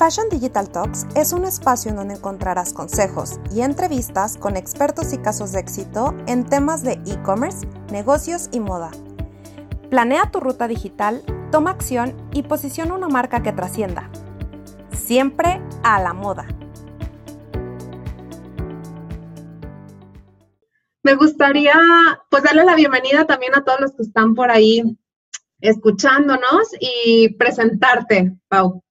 Fashion Digital Talks es un espacio en donde encontrarás consejos y entrevistas con expertos y casos de éxito en temas de e-commerce, negocios y moda. Planea tu ruta digital, toma acción y posiciona una marca que trascienda. Siempre a la moda. Me gustaría pues darle la bienvenida también a todos los que están por ahí escuchándonos y presentarte, Pau.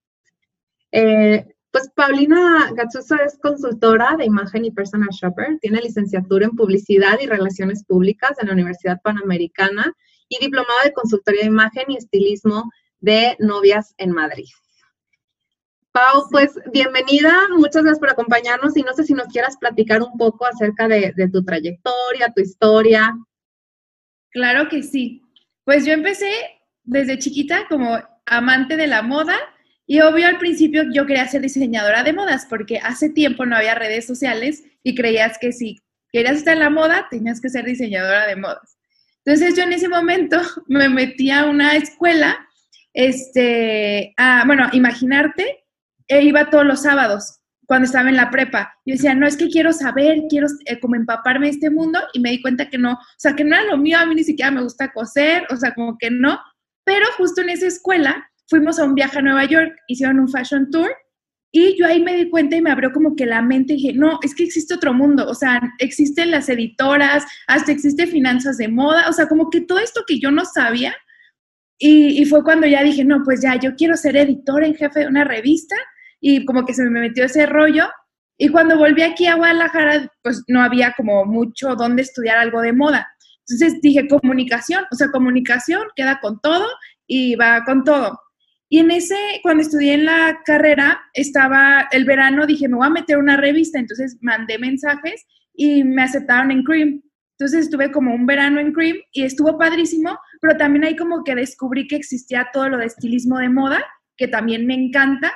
Eh, pues Paulina Gatsuso es consultora de imagen y personal shopper, tiene licenciatura en publicidad y relaciones públicas en la Universidad Panamericana y diplomado de consultoría de imagen y estilismo de novias en Madrid. Pau, pues bienvenida, muchas gracias por acompañarnos y no sé si nos quieras platicar un poco acerca de, de tu trayectoria, tu historia. Claro que sí. Pues yo empecé desde chiquita como amante de la moda y obvio al principio yo quería ser diseñadora de modas porque hace tiempo no había redes sociales y creías que si querías estar en la moda tenías que ser diseñadora de modas. Entonces yo en ese momento me metí a una escuela, este, a, bueno, imaginarte, e iba todos los sábados cuando estaba en la prepa. Yo decía, no, es que quiero saber, quiero eh, como empaparme de este mundo y me di cuenta que no, o sea, que no era lo mío, a mí ni siquiera me gusta coser, o sea, como que no, pero justo en esa escuela fuimos a un viaje a Nueva York, hicieron un fashion tour y yo ahí me di cuenta y me abrió como que la mente y dije, no, es que existe otro mundo, o sea, existen las editoras, hasta existe finanzas de moda, o sea, como que todo esto que yo no sabía. Y, y fue cuando ya dije, no, pues ya, yo quiero ser editora en jefe de una revista y como que se me metió ese rollo. Y cuando volví aquí a Guadalajara, pues no había como mucho donde estudiar algo de moda. Entonces dije, comunicación, o sea, comunicación queda con todo y va con todo. Y en ese, cuando estudié en la carrera, estaba el verano, dije, me voy a meter una revista, entonces mandé mensajes y me aceptaron en Cream. Entonces estuve como un verano en Cream y estuvo padrísimo, pero también ahí como que descubrí que existía todo lo de estilismo de moda, que también me encanta.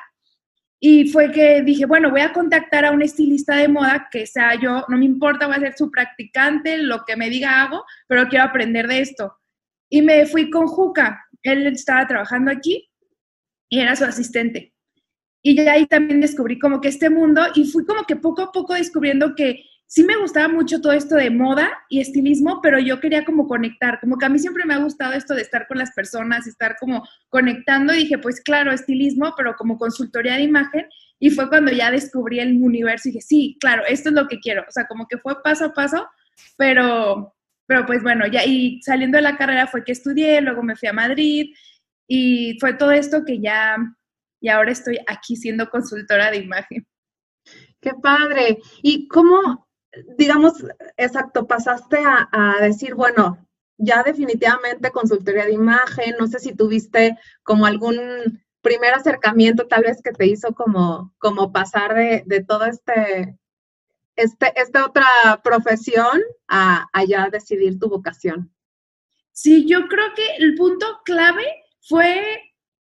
Y fue que dije, bueno, voy a contactar a un estilista de moda que sea yo, no me importa, voy a ser su practicante, lo que me diga hago, pero quiero aprender de esto. Y me fui con Juca, él estaba trabajando aquí y era su asistente. Y ya ahí también descubrí como que este mundo y fui como que poco a poco descubriendo que sí me gustaba mucho todo esto de moda y estilismo, pero yo quería como conectar, como que a mí siempre me ha gustado esto de estar con las personas, estar como conectando dije, pues claro, estilismo, pero como consultoría de imagen y fue cuando ya descubrí el universo y dije, sí, claro, esto es lo que quiero, o sea, como que fue paso a paso, pero, pero pues bueno, ya y saliendo de la carrera fue que estudié, luego me fui a Madrid, y fue todo esto que ya, y ahora estoy aquí siendo consultora de imagen. Qué padre. ¿Y cómo, digamos, exacto, pasaste a, decir, bueno, ya definitivamente consultoría de imagen, no sé si tuviste como algún primer acercamiento tal vez que te hizo como, como pasar de, de todo este, este, esta otra profesión a, a, ya decidir tu vocación? Sí, yo creo que el punto clave fue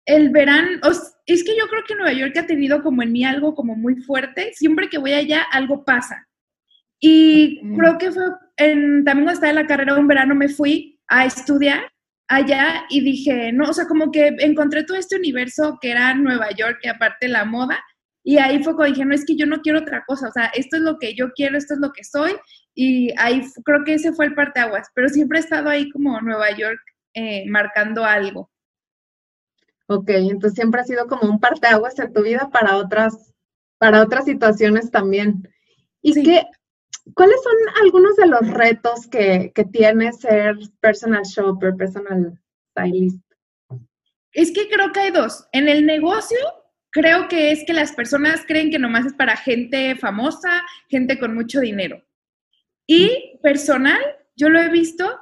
el verano, es que yo creo que Nueva York ha tenido como en mí algo como muy fuerte, siempre que voy allá algo pasa. Y creo que fue, en, también cuando estaba en la carrera un verano me fui a estudiar allá y dije, no, o sea, como que encontré todo este universo que era Nueva York y aparte la moda. Y ahí fue cuando dije, no, es que yo no quiero otra cosa, o sea, esto es lo que yo quiero, esto es lo que soy. Y ahí creo que ese fue el parteaguas, pero siempre he estado ahí como Nueva York eh, marcando algo. Ok, entonces siempre ha sido como un parteaguas en tu vida para otras, para otras situaciones también. ¿Y qué, cuáles son algunos de los retos que, que tiene ser personal shopper, personal stylist? Es que creo que hay dos. En el negocio, creo que es que las personas creen que nomás es para gente famosa, gente con mucho dinero. Y personal, yo lo he visto,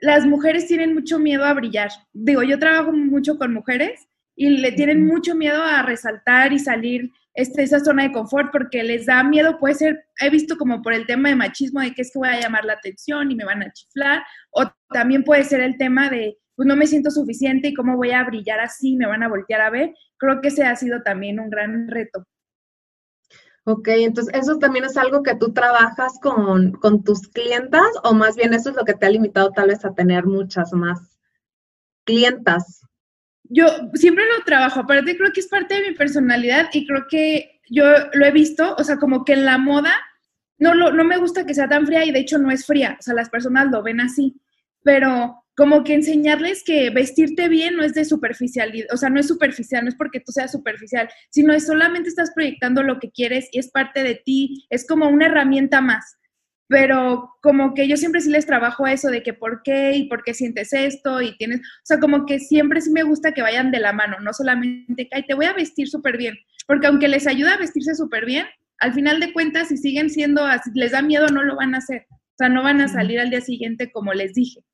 las mujeres tienen mucho miedo a brillar. Digo, yo trabajo mucho con mujeres y le tienen mucho miedo a resaltar y salir este, esa zona de confort porque les da miedo, puede ser, he visto como por el tema de machismo, de que es que voy a llamar la atención y me van a chiflar, o también puede ser el tema de, pues no me siento suficiente y cómo voy a brillar así, me van a voltear a ver. Creo que ese ha sido también un gran reto. Ok, entonces eso también es algo que tú trabajas con, con, tus clientas o más bien eso es lo que te ha limitado tal vez a tener muchas más clientas. yo siempre lo trabajo, aparte creo que es parte de mi personalidad y creo que yo lo he visto, o sea, como que en la moda no, lo, no me gusta que sea tan fría y de hecho no es fría, o sea, las personas lo ven así, pero como que enseñarles que vestirte bien no es de superficialidad, o sea, no es superficial, no es porque tú seas superficial, sino es solamente estás proyectando lo que quieres y es parte de ti, es como una herramienta más. Pero como que yo siempre sí les trabajo eso de que por qué y por qué sientes esto y tienes, o sea, como que siempre sí me gusta que vayan de la mano, no solamente que te voy a vestir súper bien, porque aunque les ayuda a vestirse súper bien, al final de cuentas, si siguen siendo así, les da miedo, no lo van a hacer. O sea, no van a salir al día siguiente como les dije.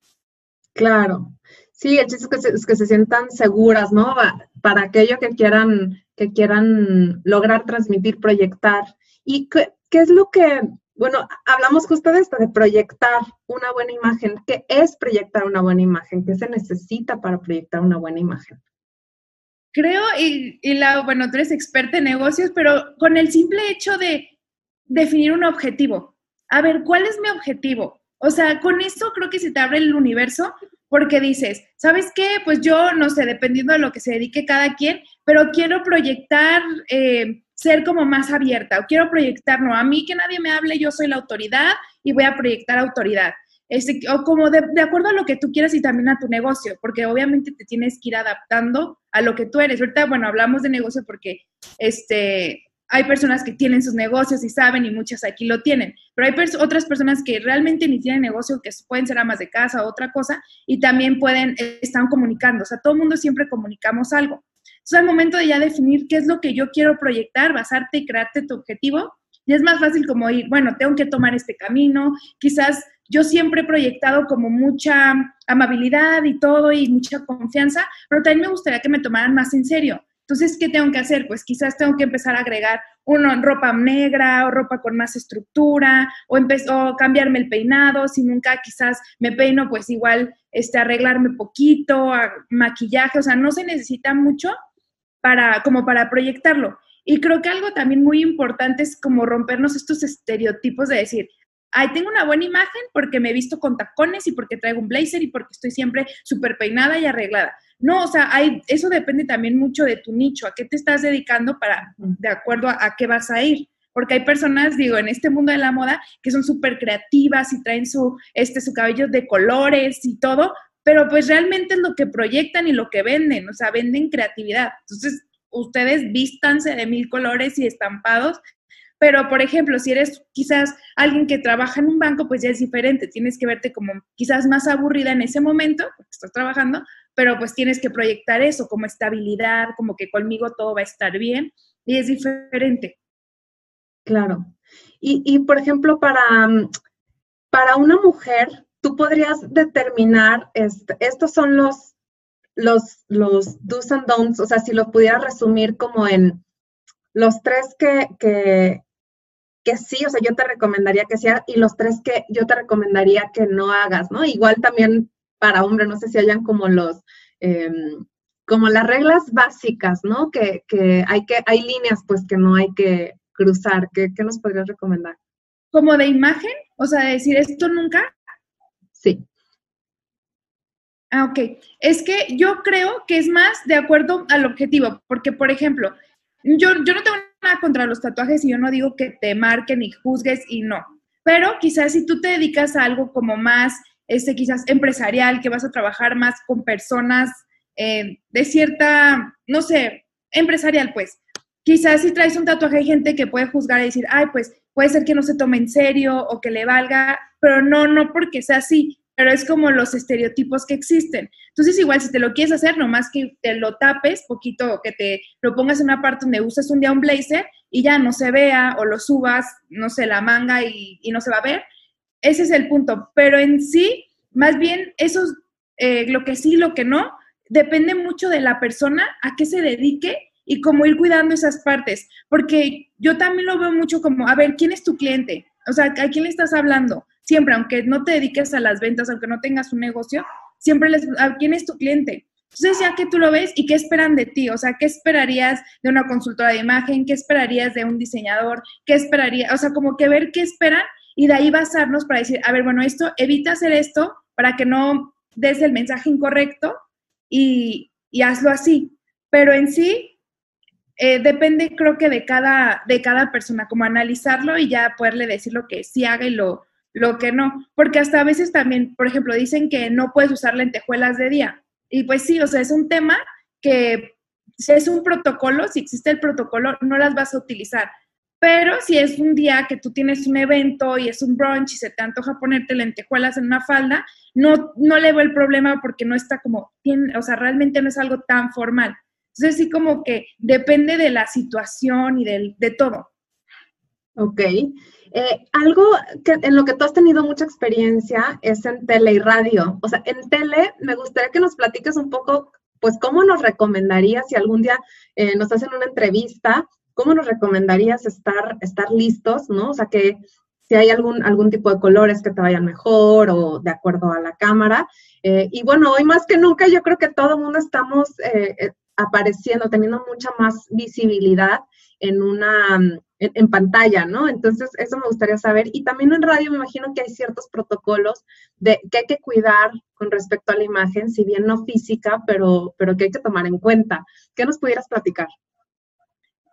Claro. Sí, el chiste es que se, que se sientan seguras, ¿no? Para aquello que quieran, que quieran lograr transmitir, proyectar. ¿Y qué, es lo que, bueno, hablamos justo de esto, de proyectar una buena imagen. ¿Qué es proyectar una buena imagen? ¿Qué se necesita para proyectar una buena imagen? Creo, y, y la, bueno, tú eres experta en negocios, pero con el simple hecho de definir un objetivo. A ver, ¿cuál es mi objetivo? O sea, con eso creo que se te abre el universo porque dices, ¿sabes qué? Pues yo, no sé, dependiendo de lo que se dedique cada quien, pero quiero proyectar, eh, ser como más abierta, o quiero proyectar, no, a mí que nadie me hable, yo soy la autoridad y voy a proyectar autoridad. Este, o como de, de, acuerdo a lo que tú quieras y también a tu negocio, porque obviamente te tienes que ir adaptando a lo que tú eres. Ahorita, bueno, hablamos de negocio porque este, hay personas que tienen sus negocios y saben y muchas aquí lo tienen, pero hay otras personas que realmente ni tienen negocio, que pueden ser amas de casa o otra cosa, y también pueden, eh, están comunicando, o sea, todo el mundo siempre comunicamos algo. Entonces, al momento de ya definir qué es lo que yo quiero proyectar, basarte y crearte tu objetivo, ya es más fácil como ir, bueno, tengo que tomar este camino, quizás yo siempre he proyectado como mucha amabilidad y todo y mucha confianza, pero también me gustaría que me tomaran más en serio. Entonces, ¿qué tengo que hacer? Pues quizás tengo que empezar a agregar uno, ropa negra o ropa con más estructura o, o cambiarme el peinado. Si nunca quizás me peino, pues igual este, arreglarme poquito, maquillaje. O sea, no se necesita mucho para, como para proyectarlo. Y creo que algo también muy importante es como rompernos estos estereotipos de decir, ay, tengo una buena imagen porque me he visto con tacones y porque traigo un blazer y porque estoy siempre súper peinada y arreglada. No, o sea, hay, eso depende también mucho de tu nicho, a qué te estás dedicando para, de acuerdo a, qué vas a ir. Porque hay personas, digo, en este mundo de la moda que son súper creativas y traen su, este, su cabello de colores y todo, pero pues realmente es lo que proyectan y lo que venden, o sea, venden creatividad. Entonces, ustedes vístanse de mil colores y estampados, pero por ejemplo, si eres quizás alguien que trabaja en un banco, pues ya es diferente, tienes que verte como quizás más aburrida en ese momento, porque estás trabajando, pero pues tienes que proyectar eso como estabilidad, como que conmigo todo va a estar bien y es diferente. Claro. Y, por ejemplo, para, mm, para una mujer, tú podrías determinar, este, estos son los, los, los do's and don'ts, o sea, si lo pudieras resumir como en los tres que, que, que sí, o sea, yo te recomendaría que sea, y los tres que yo te recomendaría que no hagas, ¿no? Igual también para hombre, no sé si hayan como los, em, como las reglas básicas, ¿no? Que, hay que, hay líneas pues que no hay que cruzar. ¿Qué, nos podrías recomendar? ¿Como de imagen? O sea, decir esto nunca. Sí. Ah, ok. Es que yo creo que es más de acuerdo al objetivo, porque, por ejemplo, yo, yo no tengo nada contra los tatuajes y yo no digo que te marquen y juzgues y no. Pero quizás si tú te dedicas a algo como más este, quizás empresarial, que vas a trabajar más con personas eh, de cierta, no sé, empresarial, pues. Quizás si traes un tatuaje hay gente que puede juzgar y decir, ay, pues puede ser que no se tome en serio o que le valga, pero no, no porque sea así, pero es como los estereotipos que existen. Entonces, igual, si te lo quieres hacer, nomás que te lo tapes poquito, que te lo pongas en una parte donde usas un día un blazer y ya no se vea, o lo subas, no sé, la manga y no se va a ver, ese es el punto. Pero en sí, más bien, eso, eh, lo que sí, lo que no, depende mucho de la persona a qué se dedique y cómo ir cuidando esas partes. Porque yo también lo veo mucho como, a ver, ¿quién es tu cliente? O sea, ¿a quién le estás hablando? Siempre, aunque no te dediques a las ventas, aunque no tengas un negocio, siempre les, ¿a quién es tu cliente? Entonces, ya que tú lo ves, ¿y qué esperan de ti? O sea, ¿qué esperarías de una consultora de imagen? ¿Qué esperarías de un diseñador? ¿Qué esperarías? O sea, como que ver qué esperan y de ahí basarnos para decir, a ver, bueno, esto, evita hacer esto para que no des el mensaje incorrecto y, y hazlo así. Pero en sí, eh, depende creo que de cada, de cada persona, como analizarlo y ya poderle decir lo que sí haga y lo, lo que no. Porque hasta a veces también, por ejemplo, dicen que no puedes usar lentejuelas de día. Y pues sí, o sea, es un tema que si es un protocolo, si existe el protocolo, no las vas a utilizar. Pero si es un día que tú tienes un evento y es un brunch y se te antoja ponerte lentejuelas en una falda, no, no le veo el problema porque no está como, o sea, realmente no es algo tan formal. Entonces sí como que depende de la situación y de todo. Ok. Eh, algo que, en lo que tú has tenido mucha experiencia es en tele y radio. O sea, en tele me gustaría que nos platiques un poco, pues, cómo nos recomendarías si algún día eh, nos hacen una entrevista, cómo nos recomendarías estar, estar listos, ¿no? O sea, que si hay algún, algún tipo de colores que te vayan mejor o de acuerdo a la cámara. Eh, y bueno, hoy más que nunca yo creo que todo el mundo estamos apareciendo, teniendo mucha más visibilidad en una en, pantalla, ¿no? Entonces, eso me gustaría saber. Y también en radio me imagino que hay ciertos protocolos de que hay que cuidar con respecto a la imagen, si bien no física, pero, pero que hay que tomar en cuenta. ¿Qué nos pudieras platicar?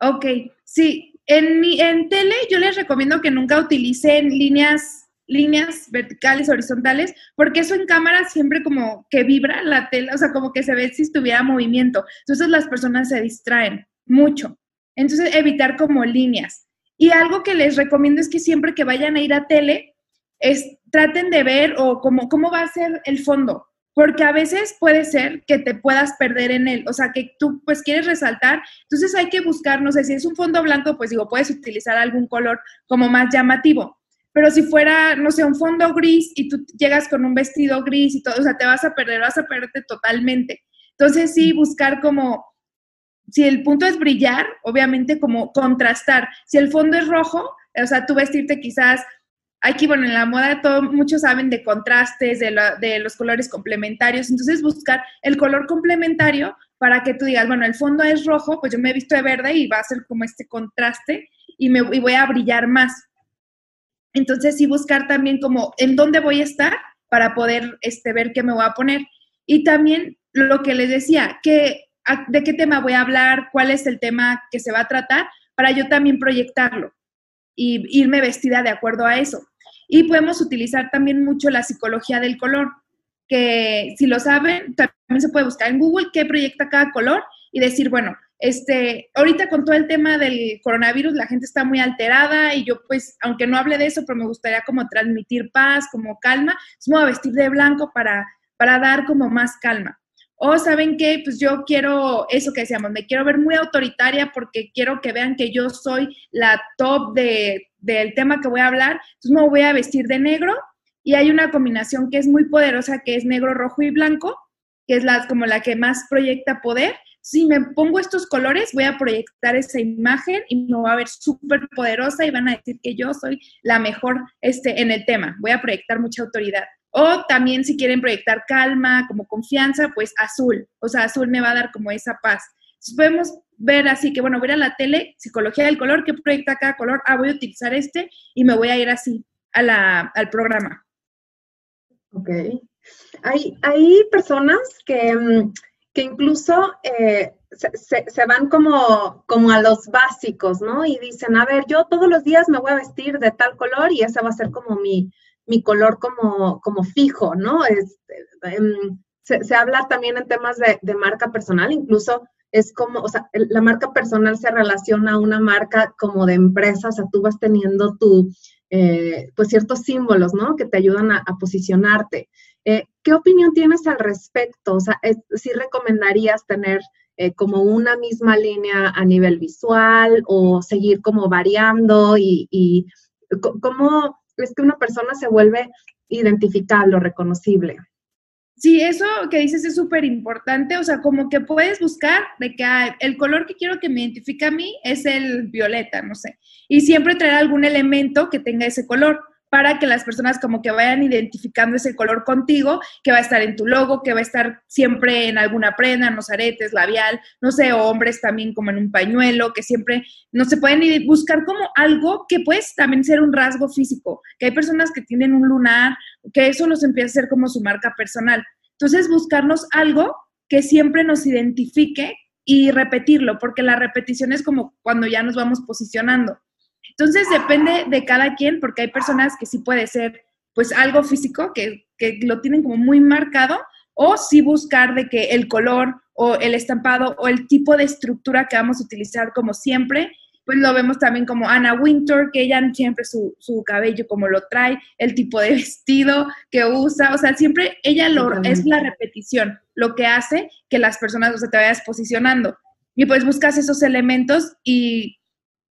Ok, sí. En, mi, en tele yo les recomiendo que nunca utilicen líneas líneas verticales, horizontales, porque eso en cámara siempre como que vibra la tela, o sea, como que se ve si estuviera movimiento. Entonces las personas se distraen mucho. Entonces, evitar como líneas. Y algo que les recomiendo es que siempre que vayan a ir a tele, es, traten de ver o como, cómo va a ser el fondo, porque a veces puede ser que te puedas perder en él, o sea, que tú pues quieres resaltar, entonces hay que buscar, no sé, si es un fondo blanco, pues digo, puedes utilizar algún color como más llamativo, pero si fuera, no sé, un fondo gris y tú llegas con un vestido gris y todo, o sea, te vas a perder, vas a perderte totalmente. Entonces sí, buscar como si el punto es brillar, obviamente como contrastar. Si el fondo es rojo, o sea, tú vestirte quizás, aquí, bueno, en la moda todo, muchos saben de contrastes, de, de los colores complementarios, entonces buscar el color complementario para que tú digas, bueno, el fondo es rojo, pues yo me he visto de verde y va a ser como este contraste y, me, y voy a brillar más. Entonces sí buscar también como en dónde voy a estar para poder este, ver qué me voy a poner. Y también lo que les decía, que de qué tema voy a hablar, cuál es el tema que se va a tratar, para yo también proyectarlo y irme vestida de acuerdo a eso. Y podemos utilizar también mucho la psicología del color, que si lo saben, también se puede buscar en Google qué proyecta cada color y decir, bueno, este, ahorita con todo el tema del coronavirus, la gente está muy alterada y yo pues, aunque no hable de eso, pero me gustaría como transmitir paz, como calma, es me voy a vestir de blanco para, para dar como más calma. O saben que, pues yo quiero eso que decíamos, me quiero ver muy autoritaria porque quiero que vean que yo soy la top de, del tema que voy a hablar, entonces me voy a vestir de negro y hay una combinación que es muy poderosa, que es negro, rojo y blanco, que es la, como la que más proyecta poder. Si me pongo estos colores, voy a proyectar esa imagen y me va a ver súper poderosa y van a decir que yo soy la mejor este, en el tema. Voy a proyectar mucha autoridad. O también si quieren proyectar calma, como confianza, pues azul. O sea, azul me va a dar como esa paz. Entonces podemos ver así que, bueno, voy a la tele, psicología del color, ¿qué proyecta cada color? Ah, voy a utilizar este y me voy a ir así a la, al programa. Ok. Hay, hay personas que, mm, que incluso eh, se, se, van como, como a los básicos, ¿no? Y dicen, a ver, yo todos los días me voy a vestir de tal color y ese va a ser como mi, mi color como, como fijo, ¿no? Este, em, se, habla también en temas de, marca personal, incluso es como, o sea, la marca personal se relaciona a una marca como de empresa, o sea, tú vas teniendo tu, eh, pues ciertos símbolos, ¿no? Que te ayudan a, posicionarte. Eh, ¿Qué opinión tienes al respecto? O sea, ¿sí recomendarías tener eh, como una misma línea a nivel visual o seguir como variando y, y cómo es que una persona se vuelve identificable o reconocible. Sí, eso que dices es súper importante, o sea, como que puedes buscar de que el color que quiero que me identifique a mí es el violeta, no sé, y siempre traer algún elemento que tenga ese color para que las personas como que vayan identificando ese color contigo, que va a estar en tu logo, que va a estar siempre en alguna prenda, en los aretes, labial, no sé, hombres también como en un pañuelo, que siempre no se pueden buscar como algo que puede también ser un rasgo físico, que hay personas que tienen un lunar, que eso los empieza a ser como su marca personal. Entonces, buscarnos algo que siempre nos identifique y repetirlo, porque la repetición es como cuando ya nos vamos posicionando. Entonces depende de cada quien, porque hay personas que sí puede ser pues algo físico, que, que lo tienen como muy marcado, o sí buscar de que el color o el estampado o el tipo de estructura que vamos a utilizar como siempre, pues lo vemos también como Anna Winter, que ella siempre su, su cabello como lo trae, el tipo de vestido que usa, o sea, siempre ella lo, es la repetición, lo que hace que las personas, o sea, te vayas posicionando. Y pues buscas esos elementos y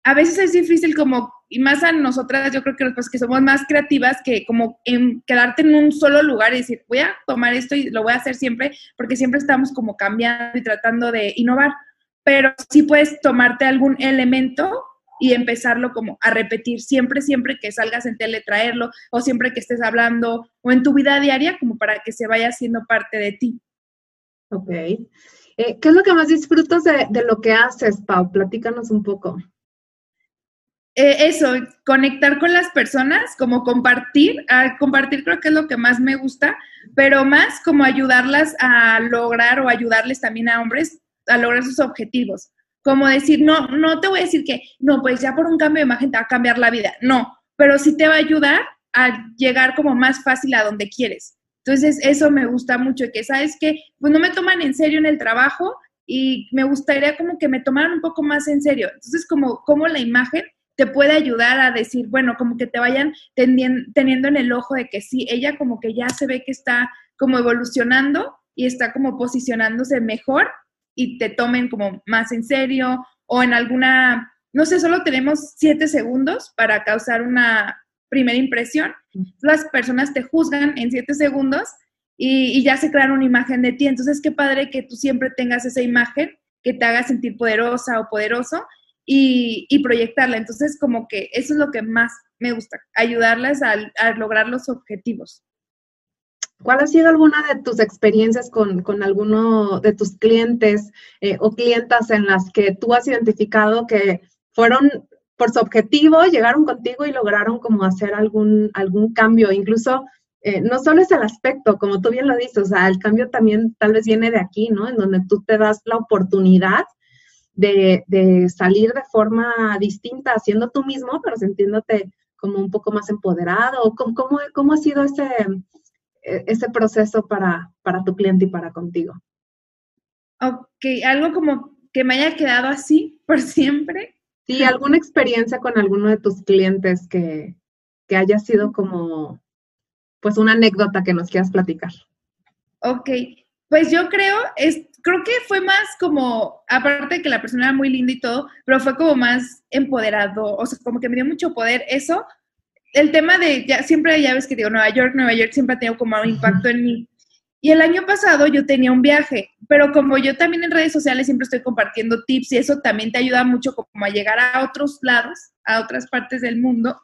a veces es difícil como, y más a nosotras, yo creo que pues, que somos más creativas que como en quedarte en un solo lugar y decir, voy a tomar esto y lo voy a hacer siempre, porque siempre estamos como cambiando y tratando de innovar, pero sí puedes tomarte algún elemento y empezarlo como a repetir siempre, siempre que salgas en tele, traerlo, o siempre que estés hablando, o en tu vida diaria, como para que se vaya siendo parte de ti. Ok. Eh, ¿Qué es lo que más disfrutas de, de lo que haces, Pau? Platícanos un poco. Eh, eso, conectar con las personas, como compartir, compartir creo que es lo que más me gusta, pero más como ayudarlas a lograr o ayudarles también a hombres a lograr sus objetivos. Como decir, no, no te voy a decir que, no, pues ya por un cambio de imagen te va a cambiar la vida, no, pero sí te va a ayudar a llegar como más fácil a donde quieres. Entonces, eso me gusta mucho, que sabes que, pues no me toman en serio en el trabajo y me gustaría como que me tomaran un poco más en serio. Entonces, como, como la imagen te puede ayudar a decir, bueno, como que te vayan teniendo en el ojo de que sí, ella como que ya se ve que está como evolucionando y está como posicionándose mejor y te tomen como más en serio o en alguna, no sé, solo tenemos siete segundos para causar una primera impresión. Las personas te juzgan en siete segundos y, y ya se crean una imagen de ti. Entonces, qué padre que tú siempre tengas esa imagen que te haga sentir poderosa o poderoso y, proyectarla. Entonces, como que eso es lo que más me gusta, ayudarles a, lograr los objetivos. ¿Cuál ha sido alguna de tus experiencias con, con alguno de tus clientes eh, o clientas en las que tú has identificado que fueron por su objetivo, llegaron contigo y lograron como hacer algún, algún cambio? Incluso eh, no solo es el aspecto, como tú bien lo dices, o sea, el cambio también tal vez viene de aquí, ¿no? En donde tú te das la oportunidad de, salir de forma distinta, haciendo tú mismo, pero sintiéndote como un poco más empoderado? ¿Cómo, cómo, cómo ha sido ese, e, ese proceso para, para tu cliente y para contigo? Ok, algo como que me haya quedado así por siempre. Sí, alguna experiencia con alguno de tus clientes que, que haya sido como, pues una anécdota que nos quieras platicar. Ok, pues yo creo, es, creo que fue más como, aparte de que la persona era muy linda y todo, pero fue como más empoderado, o sea, como que me dio mucho poder eso. El tema de, ya siempre ya ves que digo, Nueva York, Nueva York siempre ha tenido como un impacto en mí. Y el año pasado yo tenía un viaje, pero como yo también en redes sociales siempre estoy compartiendo tips y eso también te ayuda mucho como a llegar a otros lados, a otras partes del mundo,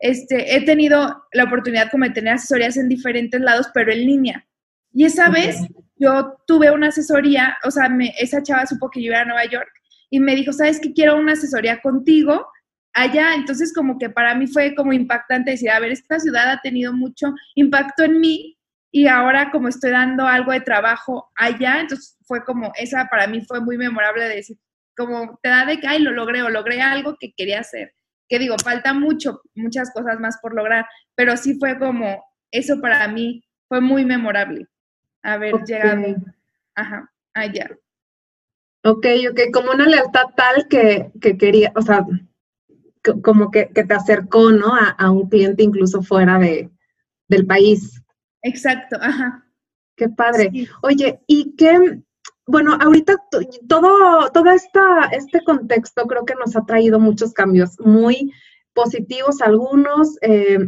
este, he tenido la oportunidad como de tener asesorías en diferentes lados, pero en línea. Y esa vez yo tuve una asesoría, o sea, esa chava supo que yo iba a Nueva York y me dijo, ¿sabes qué? Quiero una asesoría contigo allá. Entonces, como que para mí fue como impactante decir, a ver, esta ciudad ha tenido mucho impacto en mí y ahora como estoy dando algo de trabajo allá, entonces fue como, esa para mí fue muy memorable de decir, como te da de que, ay, lo logré o logré algo que quería hacer. Que digo, falta mucho, muchas cosas más por lograr, pero sí fue como, eso para mí fue muy memorable haber llegado ajá, allá. Ok, ok, como una lealtad tal que, quería, o sea, como que, te acercó, ¿no? A, un cliente incluso fuera de, del país. Exacto, ajá. Qué padre. Oye, y qué, bueno, ahorita todo, todo esta, este contexto creo que nos ha traído muchos cambios muy positivos algunos, eh,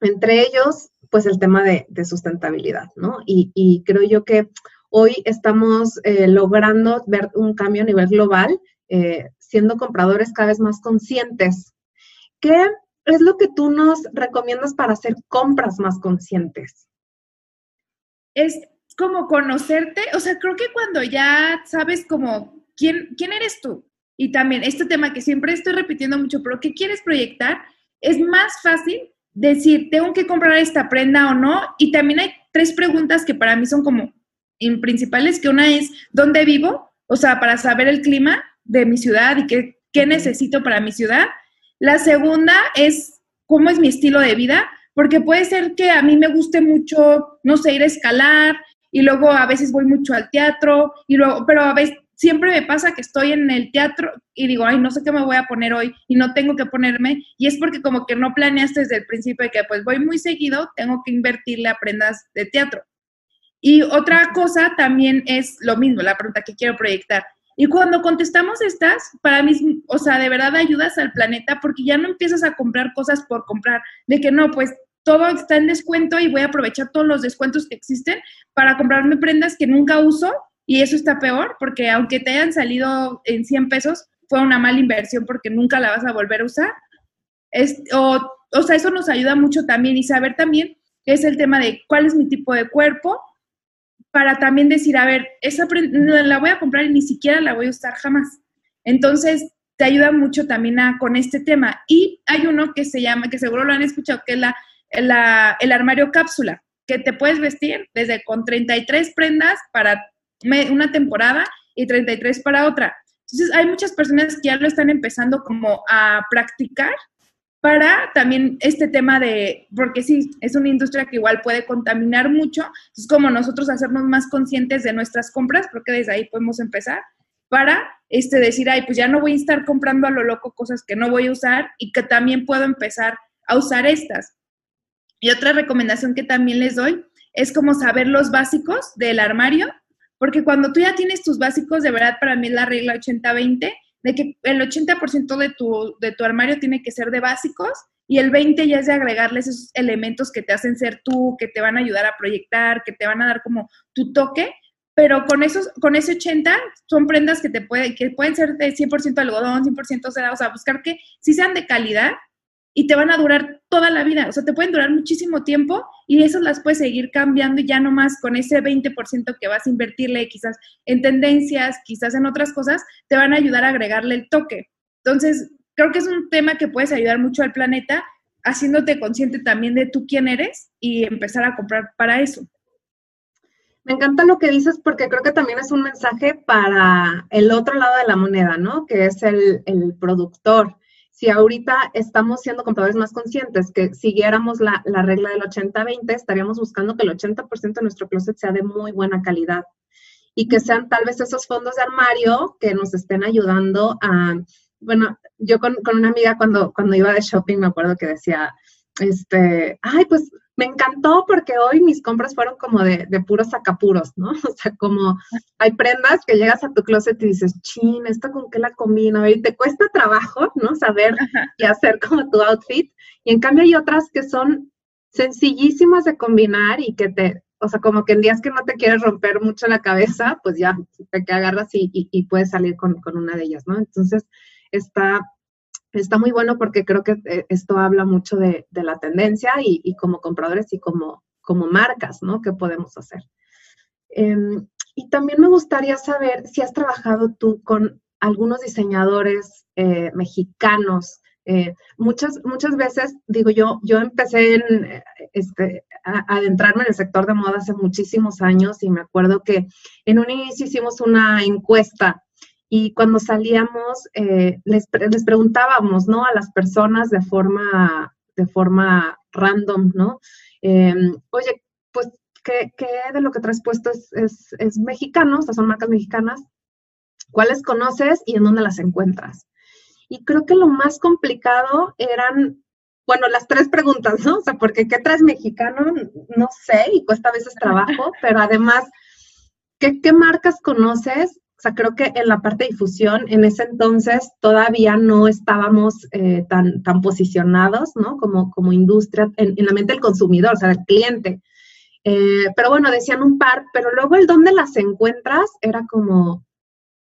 entre ellos pues el tema de, sustentabilidad, ¿no? Y, creo yo que hoy estamos eh, logrando ver un cambio a nivel global, eh, siendo compradores cada vez más conscientes. ¿Qué es lo que tú nos recomiendas para hacer compras más conscientes? Es como conocerte, o sea, creo que cuando ya sabes como quién, quién eres tú, y también este tema que siempre estoy repitiendo mucho, pero ¿qué quieres proyectar? Es más fácil decir, ¿tengo que comprar esta prenda o no? Y también hay tres preguntas que para mí son como principales, que una es dónde vivo, o sea, para saber el clima de mi ciudad y qué, qué necesito para mi ciudad. La segunda es cómo es mi estilo de vida, porque puede ser que a mí me guste mucho, no sé, ir a escalar y luego a veces voy mucho al teatro y luego, pero a veces siempre me pasa que estoy en el teatro y digo, ay, no sé qué me voy a poner hoy y no tengo que ponerme y es porque como que no planeaste desde el principio de que pues voy muy seguido, tengo que invertirle a prendas de teatro. Y otra cosa también es lo mismo, la pregunta que quiero proyectar. Y cuando contestamos estas, para mí, o sea, de verdad ayudas al planeta porque ya no empiezas a comprar cosas por comprar, de que no, pues todo está en descuento y voy a aprovechar todos los descuentos que existen para comprarme prendas que nunca uso y eso está peor porque aunque te hayan salido en 100 pesos, fue una mala inversión porque nunca la vas a volver a usar. Es, o, o sea, eso nos ayuda mucho también y saber también es el tema de cuál es mi tipo de cuerpo para también decir, a ver, esa la voy a comprar y ni siquiera la voy a usar jamás. Entonces, te ayuda mucho también a, con este tema. Y hay uno que se llama, que seguro lo han escuchado, que es la el armario cápsula, que te puedes vestir desde con 33 prendas para una temporada y 33 para otra. Entonces, hay muchas personas que ya lo están empezando como a practicar para también este tema de, porque sí, es una industria que igual puede contaminar mucho, es como nosotros hacernos más conscientes de nuestras compras, creo que desde ahí podemos empezar, para este, decir, ay, pues ya no voy a estar comprando a lo loco cosas que no voy a usar y que también puedo empezar a usar estas. Y otra recomendación que también les doy es como saber los básicos del armario, porque cuando tú ya tienes tus básicos, de verdad para mí es la regla 80-20, de que el 80% de tu, de tu armario tiene que ser de básicos y el 20 ya es de agregarles esos elementos que te hacen ser tú, que te van a ayudar a proyectar, que te van a dar como tu toque, pero con esos con ese 80 son prendas que te puede, que pueden ser de 100% algodón, 100% seda, o sea, buscar que sí sean de calidad y te van a durar toda la vida, o sea, te pueden durar muchísimo tiempo y esas las puedes seguir cambiando y ya no más con ese 20% que vas a invertirle quizás en tendencias, quizás en otras cosas, te van a ayudar a agregarle el toque. Entonces, creo que es un tema que puedes ayudar mucho al planeta, haciéndote consciente también de tú quién eres y empezar a comprar para eso. Me encanta lo que dices porque creo que también es un mensaje para el otro lado de la moneda, ¿no? Que es el productor si ahorita estamos siendo compradores más conscientes, que siguiéramos la, regla del 80-20, estaríamos buscando que el 80% de nuestro closet sea de muy buena calidad y que sean tal vez esos fondos de armario que nos estén ayudando a, bueno, yo con, con una amiga cuando, cuando iba de shopping me acuerdo que decía, este, ay, pues me encantó porque hoy mis compras fueron como de, de, puros sacapuros, ¿no? O sea, como hay prendas que llegas a tu closet y dices, chin, ¿esto con qué la combino? Y te cuesta trabajo, ¿no? Saber y hacer como tu outfit. Y en cambio hay otras que son sencillísimas de combinar y que te, o sea, como que en días que no te quieres romper mucho la cabeza, pues ya te agarras y, y, y puedes salir con, con una de ellas, ¿no? Entonces, está está muy bueno porque creo que eh, esto habla mucho de, la tendencia y, como compradores y como, como marcas, ¿no? ¿Qué podemos hacer? Em, y también me gustaría saber si has trabajado tú con algunos diseñadores eh, mexicanos. Eh, muchas, muchas veces, digo yo, yo empecé en, este, a, adentrarme en el sector de moda hace muchísimos años y me acuerdo que en un inicio hicimos una encuesta y cuando salíamos eh, les, les, preguntábamos, ¿no? A las personas de forma, de forma random, ¿no? Em, oye, pues, ¿qué, ¿qué, de lo que traes puesto es, es, es mexicano? O sea, son marcas mexicanas. ¿Cuáles conoces y en dónde las encuentras? Y creo que lo más complicado eran, bueno, las tres preguntas, ¿no? O sea, porque ¿qué traes mexicano? No sé, y cuesta a veces trabajo, pero además, ¿qué, qué marcas conoces? O sea, creo que en la parte de difusión, en ese entonces todavía no estábamos eh, tan, tan posicionados, ¿no? Como, como industria, en, la mente del consumidor, o sea, del cliente. Eh, pero bueno, decían un par, pero luego el dónde las encuentras era como,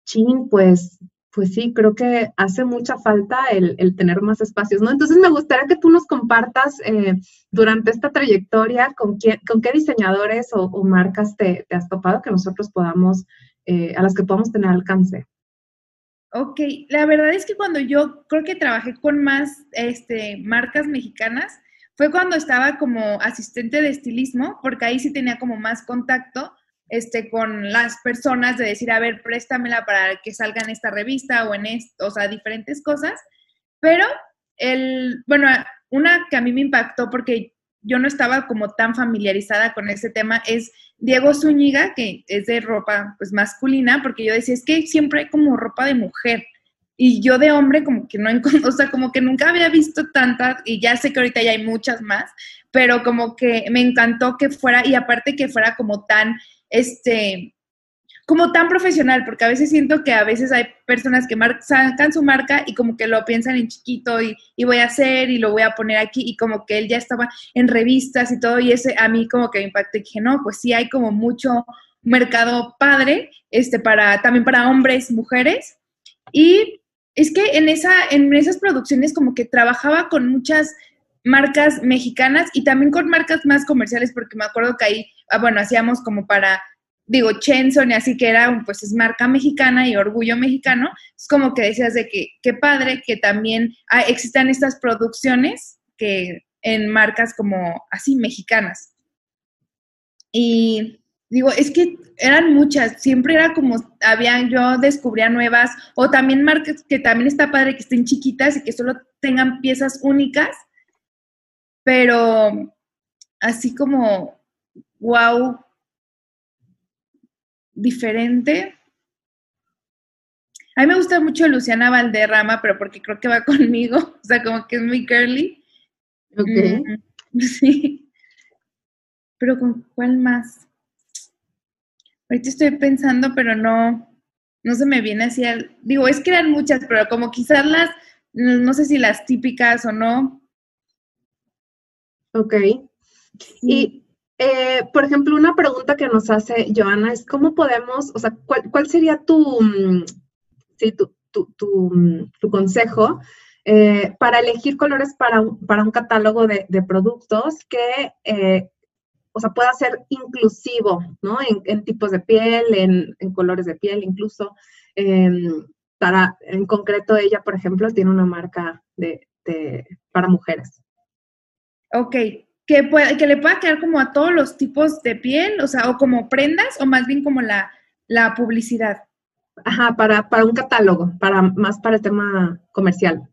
chin, pues, pues sí, creo que hace mucha falta el, el tener más espacios, ¿no? Entonces me gustaría que tú nos compartas eh, durante esta trayectoria con, quién, con qué diseñadores o, marcas te, has topado que nosotros podamos eh, a las que podamos tener alcance. Ok, la verdad es que cuando yo creo que trabajé con más este, marcas mexicanas, fue cuando estaba como asistente de estilismo, porque ahí sí tenía como más contacto este, con las personas de decir, a ver, préstamela para que salga en esta revista o en esto, o sea, diferentes cosas. Pero el, bueno, una que a mí me impactó porque yo no estaba como tan familiarizada con ese tema es Diego Zúñiga, que es de ropa pues masculina, porque yo decía, es que siempre hay como ropa de mujer. Y yo de hombre como que no, o sea, como que nunca había visto tantas, y ya sé que ahorita ya hay muchas más, pero como que me encantó que fuera, y aparte que fuera como tan, este, como tan profesional, porque a veces siento que a veces hay personas que sacan su marca y como que lo piensan en chiquito y, y, voy a hacer y lo voy a poner aquí y como que él ya estaba en revistas y todo y ese a mí como que me impactó y dije, no, pues sí hay como mucho mercado padre, este, para, también para hombres, mujeres. Y es que en, esa, en esas producciones como que trabajaba con muchas marcas mexicanas y también con marcas más comerciales, porque me acuerdo que ahí, ah, bueno, hacíamos como para digo, Chenson y así que era, pues es marca mexicana y orgullo mexicano, es como que decías de que qué padre que también existan estas producciones que en marcas como así mexicanas. Y digo, es que eran muchas, siempre era como, había, yo descubría nuevas, o también marcas que también está padre que estén chiquitas y que solo tengan piezas únicas, pero así como, wow, diferente. A mí me gusta mucho Luciana Valderrama, pero porque creo que va conmigo, o sea, como que es muy curly. Ok. Mm, sí. Pero ¿con cuál más? Ahorita estoy pensando, pero no, no se me viene así. digo, es que eran muchas, pero como quizás las, no sé si las típicas o no. Ok. Y eh, por ejemplo, una pregunta que nos hace Joana es cómo podemos, o sea, cuál, sería tu, mm, sí, tu, tu, mm, tu, consejo eh, para elegir colores para, para un catálogo de, productos que, eh, o sea, pueda ser inclusivo, ¿no? En, tipos de piel, en, colores de piel incluso. Em, para, en concreto, ella, por ejemplo, tiene una marca de para mujeres. Ok, que, que le pueda quedar como a todos los tipos de piel, o sea, o como prendas, o más bien como la, la publicidad. Ajá, para, para un catálogo, para más para el tema comercial.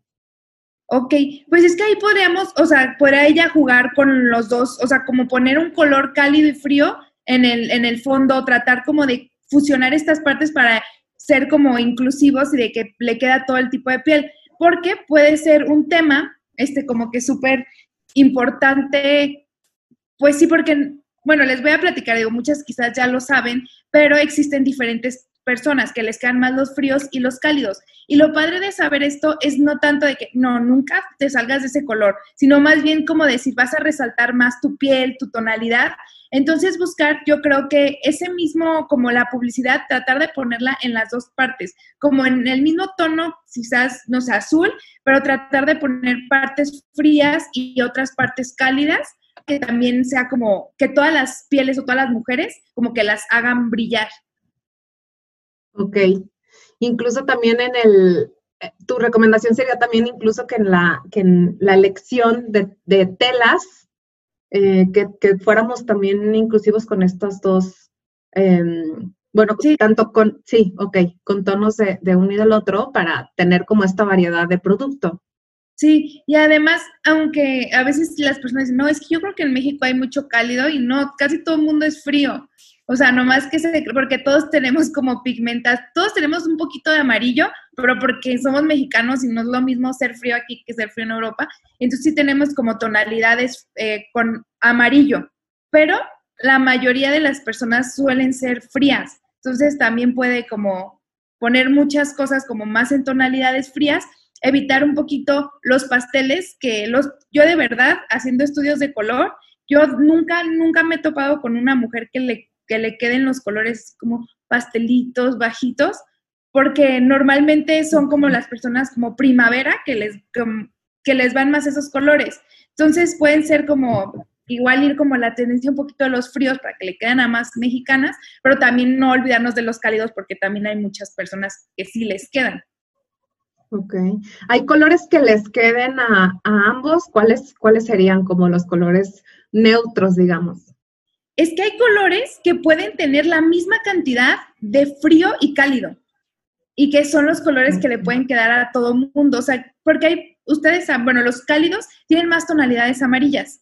Ok, pues es que ahí podríamos, o sea, podría ella jugar con los dos, o sea, como poner un color cálido y frío en el, en el fondo, tratar como de fusionar estas partes para ser como inclusivos y de que le queda todo el tipo de piel, porque puede ser un tema, este, como que súper importante, pues sí, porque, bueno, les voy a platicar, digo, muchas quizás ya lo saben, pero existen diferentes personas que les quedan más los fríos y los cálidos. Y lo padre de saber esto es no tanto de que no, nunca te salgas de ese color, sino más bien como decir, vas a resaltar más tu piel, tu tonalidad. Entonces buscar, yo creo que ese mismo, como la publicidad, tratar de ponerla en las dos partes, como en el mismo tono, quizás, no sé, azul, pero tratar de poner partes frías y otras partes cálidas, que también sea como que todas las pieles o todas las mujeres como que las hagan brillar. Ok. Incluso también en el, eh, tu recomendación sería también incluso que en la, que en la elección de, telas, eh, que, fuéramos también inclusivos con estos dos, em, bueno, tanto con, sí, ok, con tonos de, de uno y del otro para tener como esta variedad de producto. Sí, y además, aunque a veces las personas dicen, no, es que yo creo que en México hay mucho cálido y no, casi todo el mundo es frío. O sea, nomás que se, porque todos tenemos como pigmentas, todos tenemos un poquito de amarillo, pero porque somos mexicanos y no es lo mismo ser frío aquí que ser frío en Europa. Entonces sí tenemos como tonalidades eh, con amarillo, pero la mayoría de las personas suelen ser frías. Entonces también puede como poner muchas cosas como más en tonalidades frías, evitar un poquito los pasteles que los, yo de verdad, haciendo estudios de color, yo nunca, nunca me he topado con una mujer que le que le queden los colores como pastelitos, bajitos, porque normalmente son como las personas como primavera que les, que les van más esos colores. Entonces pueden ser como igual ir como la tendencia un poquito de los fríos para que le queden a más mexicanas, pero también no olvidarnos de los cálidos porque también hay muchas personas que sí les quedan. Ok. ¿Hay colores que les queden a, a ambos? ¿Cuáles, ¿Cuáles serían como los colores neutros, digamos? Es que hay colores que pueden tener la misma cantidad de frío y cálido y que son los colores que le pueden quedar a todo mundo. O sea, porque hay, ustedes saben, bueno, los cálidos tienen más tonalidades amarillas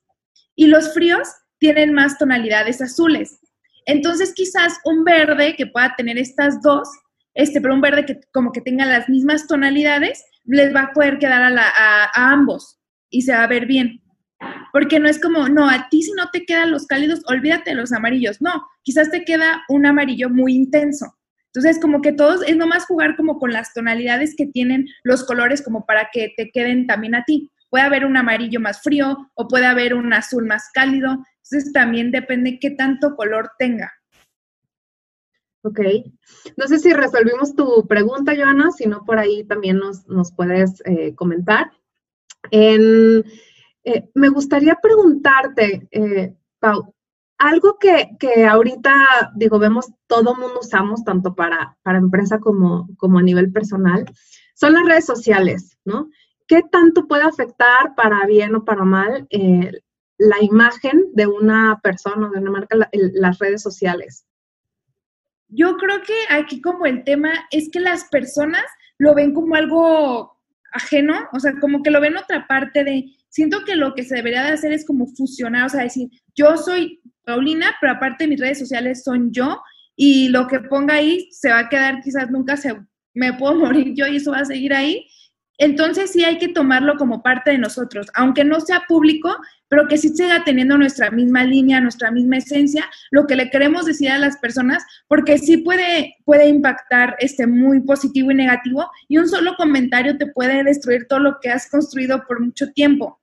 y los fríos tienen más tonalidades azules. Entonces, quizás un verde que pueda tener estas dos, este, pero un verde que como que tenga las mismas tonalidades, les va a poder quedar a, a ambos y se va a ver bien. Porque no es como, no, a ti si no te quedan los cálidos, olvídate de los amarillos. No, quizás te queda un amarillo muy intenso. Entonces, como que todos, es nomás jugar como con las tonalidades que tienen los colores como para que te queden también a ti. Puede haber un amarillo más frío o puede haber un azul más cálido. Entonces, también depende qué tanto color tenga. Ok. No sé si resolvimos tu pregunta, Joana, si no, por ahí también nos, puedes eh, comentar. En eh, me gustaría preguntarte, eh, Pau, algo que, ahorita, digo, vemos todo mundo usamos, tanto para, para empresa como, como a nivel personal, son las redes sociales, ¿no? ¿Qué tanto puede afectar para bien o para mal eh, la imagen de una persona o de una marca, las redes sociales? Yo creo que aquí como el tema es que las personas lo ven como algo ajeno, o sea, como que lo ven otra parte de, siento que lo que se debería de hacer es como fusionar, o sea, decir, yo soy Paulina, pero aparte mis redes sociales son yo y lo que ponga ahí se va a quedar, quizás nunca se, me puedo morir yo y eso va a seguir ahí. Entonces sí hay que tomarlo como parte de nosotros, aunque no sea público, pero que sí siga teniendo nuestra misma línea, nuestra misma esencia, lo que le queremos decir a las personas, porque sí puede, puede impactar este muy positivo y negativo, y un solo comentario te puede destruir todo lo que has construido por mucho tiempo.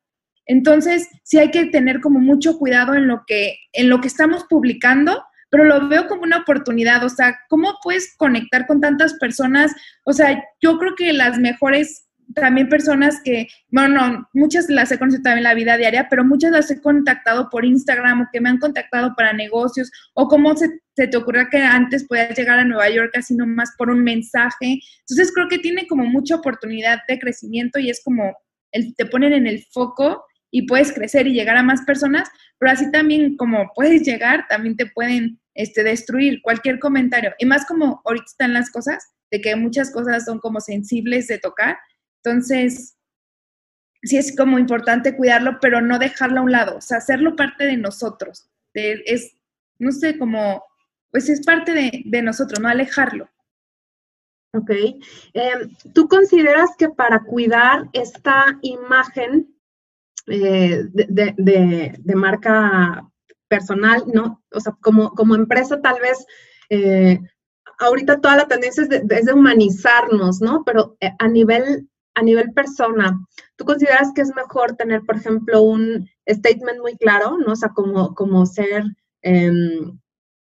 Entonces, sí hay que tener como mucho cuidado en lo que, en lo que estamos publicando, pero lo veo como una oportunidad. O sea, ¿cómo puedes conectar con tantas personas? O sea, yo creo que las mejores también personas que, bueno, muchas las he conocido también en la vida diaria, pero muchas las he contactado por Instagram o que me han contactado para negocios o cómo se, te ocurrió que antes podías llegar a Nueva York así nomás por un mensaje. Entonces creo que tiene como mucha oportunidad de crecimiento y es como el, te ponen en el foco y puedes crecer y llegar a más personas, pero así también como puedes llegar, también te pueden este, destruir cualquier comentario. Y más como ahorita están las cosas, de que muchas cosas son como sensibles de tocar. Entonces, sí es como importante cuidarlo, pero no dejarlo a un lado, o sea, hacerlo parte de nosotros. es, no sé, como, pues es parte de, nosotros, no alejarlo. Ok. Em, ¿Tú consideras que para cuidar esta imagen eh, de, marca personal, ¿no? O sea, como, como empresa tal vez, eh, ahorita toda la tendencia es de, humanizarnos, ¿no? Pero eh, a nivel, a nivel persona, ¿tú consideras que es mejor tener, por ejemplo, un statement muy claro, ¿no? O sea, como, como ser em,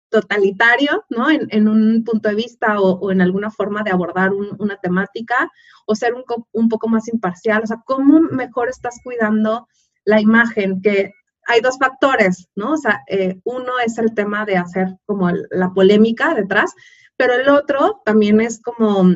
totalitario, ¿no? En, un punto de vista o, en alguna forma de abordar una temática o ser un, un, poco más imparcial. O sea, ¿cómo mejor estás cuidando la imagen? Que hay dos factores, ¿no? O sea, eh, uno es el tema de hacer como la polémica detrás, pero el otro también es como,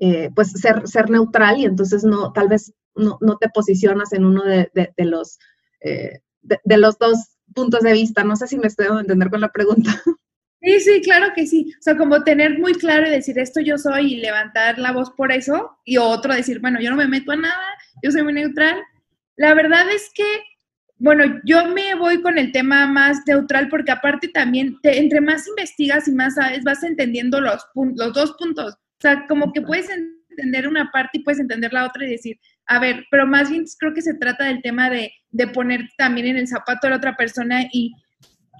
eh, pues, ser, ser neutral y entonces no, tal vez no, te posicionas en uno de, los... Eh, de, los dos puntos de vista. No sé si me estoy dando a entender con la pregunta. Sí, sí, claro que sí. O sea, como tener muy claro y decir esto yo soy y levantar la voz por eso, y otro decir, bueno, yo no me meto a nada, yo soy muy neutral. La verdad es que, bueno, yo me voy con el tema más neutral porque aparte también, entre más investigas y más sabes, vas entendiendo los, los dos puntos. O sea, como que puedes entender una parte y puedes entender la otra y decir, a ver, pero más bien creo que se trata del tema de, de poner también en el zapato de la otra persona y,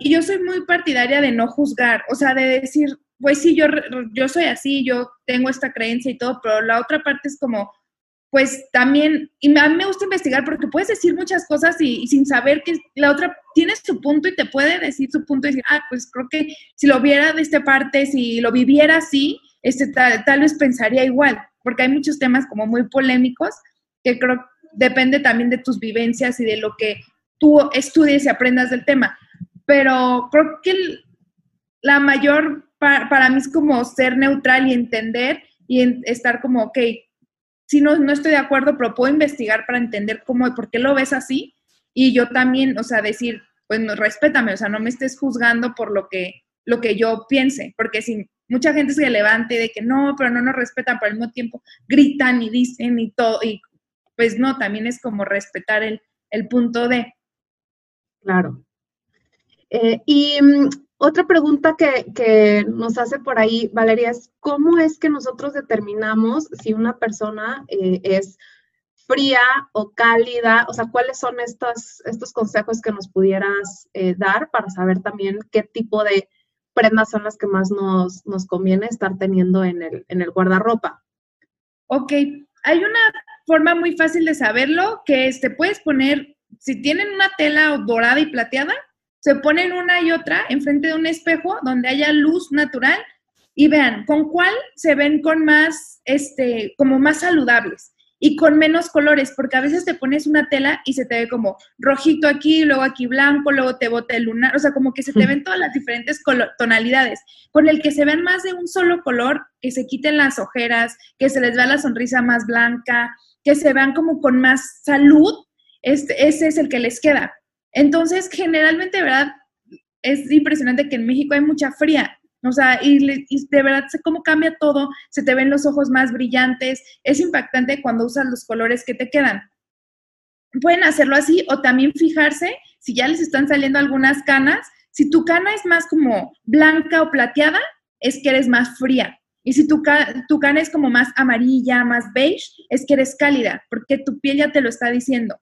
y, yo soy muy partidaria de no juzgar, o sea, de decir, pues sí, yo, yo soy así, yo tengo esta creencia y todo, pero la otra parte es como, pues también, y a mí me gusta investigar porque puedes decir muchas cosas y, sin saber que la otra tiene su punto y te puede decir su punto y decir, ah, pues creo que si lo viera de esta parte, si lo viviera así, este, tal, tal vez pensaría igual, porque hay muchos temas como muy polémicos que creo depende también de tus vivencias y de lo que tú estudies y aprendas del tema. Pero creo que la mayor, para, mí es como ser neutral y entender y estar como, ok, si no, no estoy de acuerdo, pero puedo investigar para entender cómo y por qué lo ves así. Y yo también, o sea, decir, pues no, respétame, o sea, no me estés juzgando por lo que, lo que yo piense, porque si mucha gente se levante de que no, pero no nos respetan, pero al mismo tiempo gritan y dicen y todo, y pues no, también es como respetar el, el punto de. Claro. Eh, y mm, otra pregunta que, nos hace por ahí, Valeria, es cómo es que nosotros determinamos si una persona eh, es fría o cálida, o sea, cuáles son estos, estos consejos que nos pudieras eh, dar para saber también qué tipo de prendas son las que más nos, nos conviene estar teniendo en el, en el guardarropa. Ok, hay una forma muy fácil de saberlo, que es, te puedes poner, si tienen una tela dorada y plateada, se ponen una y otra enfrente de un espejo donde haya luz natural y vean con cuál se ven con más, este, como más saludables y con menos colores, porque a veces te pones una tela y se te ve como rojito aquí, luego aquí blanco, luego te bota el lunar, o sea, como que se te ven todas las diferentes tonalidades. Con el que se ven más de un solo color, que se quiten las ojeras, que se les vea la sonrisa más blanca, que se vean como con más salud, este, ese es el que les queda. Entonces, generalmente, ¿verdad? Es impresionante que en México hay mucha fría. O sea, y, de verdad sé cómo cambia todo, se te ven los ojos más brillantes, es impactante cuando usas los colores que te quedan. Pueden hacerlo así o también fijarse si ya les están saliendo algunas canas, si tu cana es más como blanca o plateada, es que eres más fría. Y si tu, tu cana es como más amarilla, más beige, es que eres cálida, porque tu piel ya te lo está diciendo.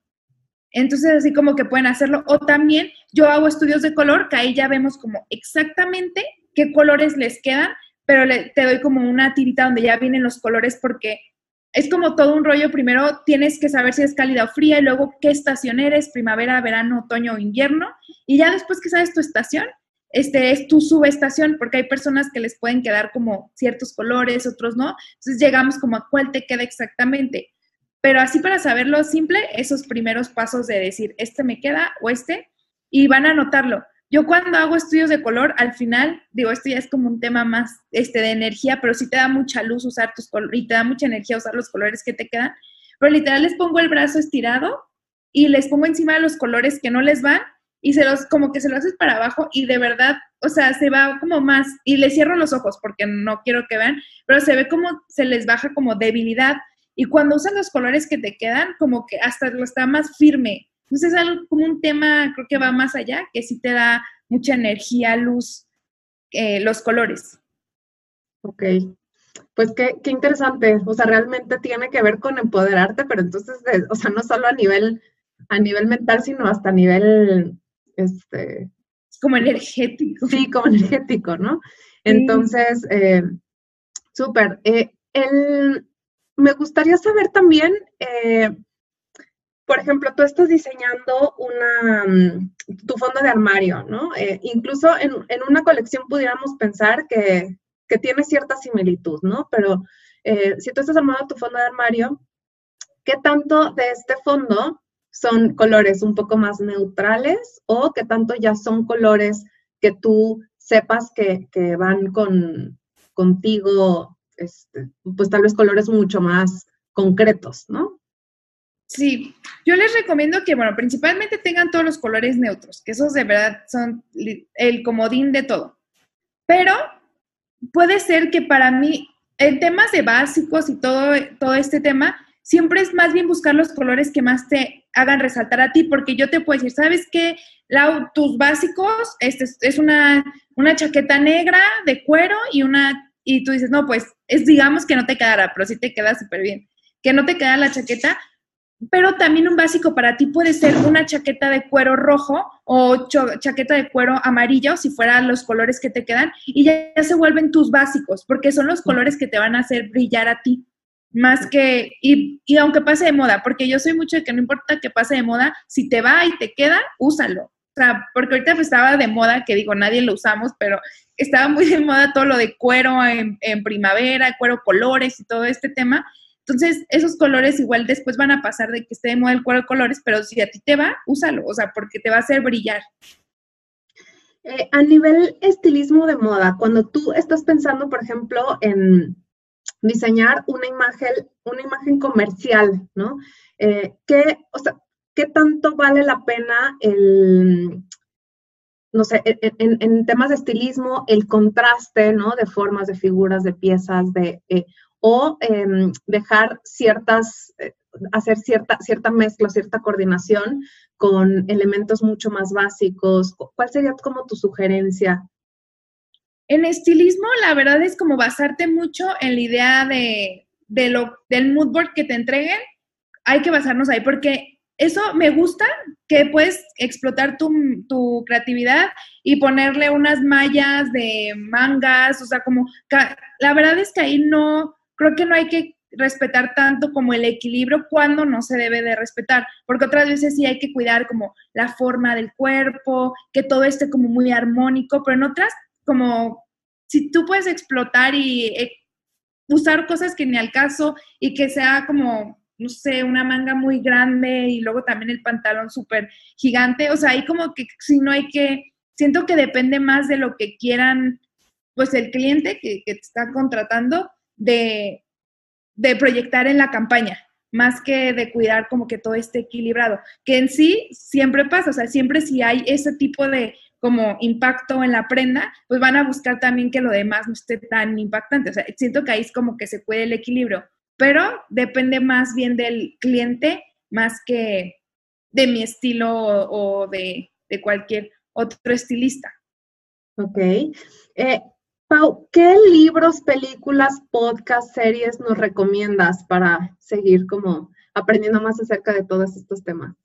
Entonces, así como que pueden hacerlo. O también yo hago estudios de color, que ahí ya vemos como exactamente qué colores les quedan, pero te doy como una tirita donde ya vienen los colores porque es como todo un rollo. Primero tienes que saber si es cálida o fría y luego qué estación eres, primavera, verano, otoño o invierno. Y ya después que sabes tu estación, este es tu subestación, porque hay personas que les pueden quedar como ciertos colores, otros no. Entonces llegamos como a cuál te queda exactamente. Pero así para saberlo simple, esos primeros pasos de decir, este me queda o este, y van a notarlo. Yo cuando hago estudios de color, al final, digo, esto ya es como un tema más este, de energía, pero sí te da mucha luz usar tus colores y te da mucha energía usar los colores que te quedan. Pero literal les pongo el brazo estirado y les pongo encima los colores que no les van y se los, como que se lo haces para abajo y de verdad, o sea, se va como más, y les cierro los ojos porque no quiero que vean, pero se ve como se les baja como debilidad y cuando usan los colores que te quedan, como que hasta lo está más firme. Entonces es algo como un tema, creo que va más allá, que sí te da mucha energía, luz, eh, los colores. Ok, pues qué, qué, interesante. O sea, realmente tiene que ver con empoderarte, pero entonces, o sea, no solo a nivel, a nivel mental, sino hasta a nivel, este... Como energético. Sí, como energético, ¿no? Entonces, eh, súper. Eh, me gustaría saber también, eh, por ejemplo, tú estás diseñando una, mm, tu fondo de armario, ¿no? Eh, incluso en, una colección pudiéramos pensar que, tiene cierta similitud, ¿no? Pero eh, si tú estás armando tu fondo de armario, ¿qué tanto de este fondo son colores un poco más neutrales o qué tanto ya son colores que tú sepas que, que van con, contigo este, pues tal vez colores mucho más concretos, ¿no? Sí, yo les recomiendo que, bueno, principalmente tengan todos los colores neutros, que esos de verdad son el comodín de todo. Pero puede ser que para mí, en temas de básicos y todo, todo este tema, siempre es más bien buscar los colores que más te hagan resaltar a ti, porque yo te puedo decir, ¿sabes qué? tus básicos, este es una, una chaqueta negra de cuero y una y tú dices, no, pues es digamos que no te quedará, pero sí te queda súper bien. Que no te queda la chaqueta, pero también un básico para ti puede ser una chaqueta de cuero rojo o chaqueta de cuero amarillo, si fueran los colores que te quedan, y ya, se vuelven tus básicos, porque son los colores que te van a hacer brillar a ti. Más que, y, y aunque pase de moda, porque yo soy mucho de que no importa que pase de moda, si te va y te queda, úsalo. O sea, porque ahorita pues, estaba de moda, que digo, nadie lo usamos, pero estaba muy de moda todo lo de cuero en, primavera, cuero colores y todo este tema. Entonces, esos colores igual después van a pasar de que esté de moda el cuero colores, pero si a ti te va, úsalo, o sea, porque te va a hacer brillar. Eh, a nivel estilismo de moda, cuando tú estás pensando, por ejemplo, en diseñar una imagen, una imagen comercial, ¿no? Eh, ¿qué, o sea, ¿Qué tanto vale la pena el no sé, en, temas de estilismo, el contraste, ¿no? De formas, de figuras, de piezas, de, eh, o em, dejar ciertas, eh, hacer cierta, cierta mezcla, cierta coordinación con elementos mucho más básicos. ¿Cuál sería como tu sugerencia? En estilismo, la verdad es como basarte mucho en la idea de, de lo, del mood board que te entreguen. Hay que basarnos ahí porque eso me gusta, que puedes explotar tu, creatividad y ponerle unas mallas de mangas, o sea, como, la verdad es que ahí no, creo que no hay que respetar tanto como el equilibrio cuando no se debe de respetar, porque otras veces sí hay que cuidar como la forma del cuerpo, que todo esté como muy armónico, pero en otras como si tú puedes explotar y eh, usar cosas que ni al caso y que sea como no sé, una manga muy grande y luego también el pantalón súper gigante. O sea, ahí como que si no hay que, siento que depende más de lo que quieran, pues el cliente que, que te está contratando de, de proyectar en la campaña, más que de cuidar como que todo esté equilibrado, que en sí siempre pasa, o sea, siempre si hay ese tipo de como impacto en la prenda, pues van a buscar también que lo demás no esté tan impactante. O sea, siento que ahí es como que se puede el equilibrio pero depende más bien del cliente más que de mi estilo o, de, cualquier otro estilista. Ok. Eh, Pau, ¿qué libros, películas, podcast, series nos recomiendas para seguir como aprendiendo más acerca de todos estos temas?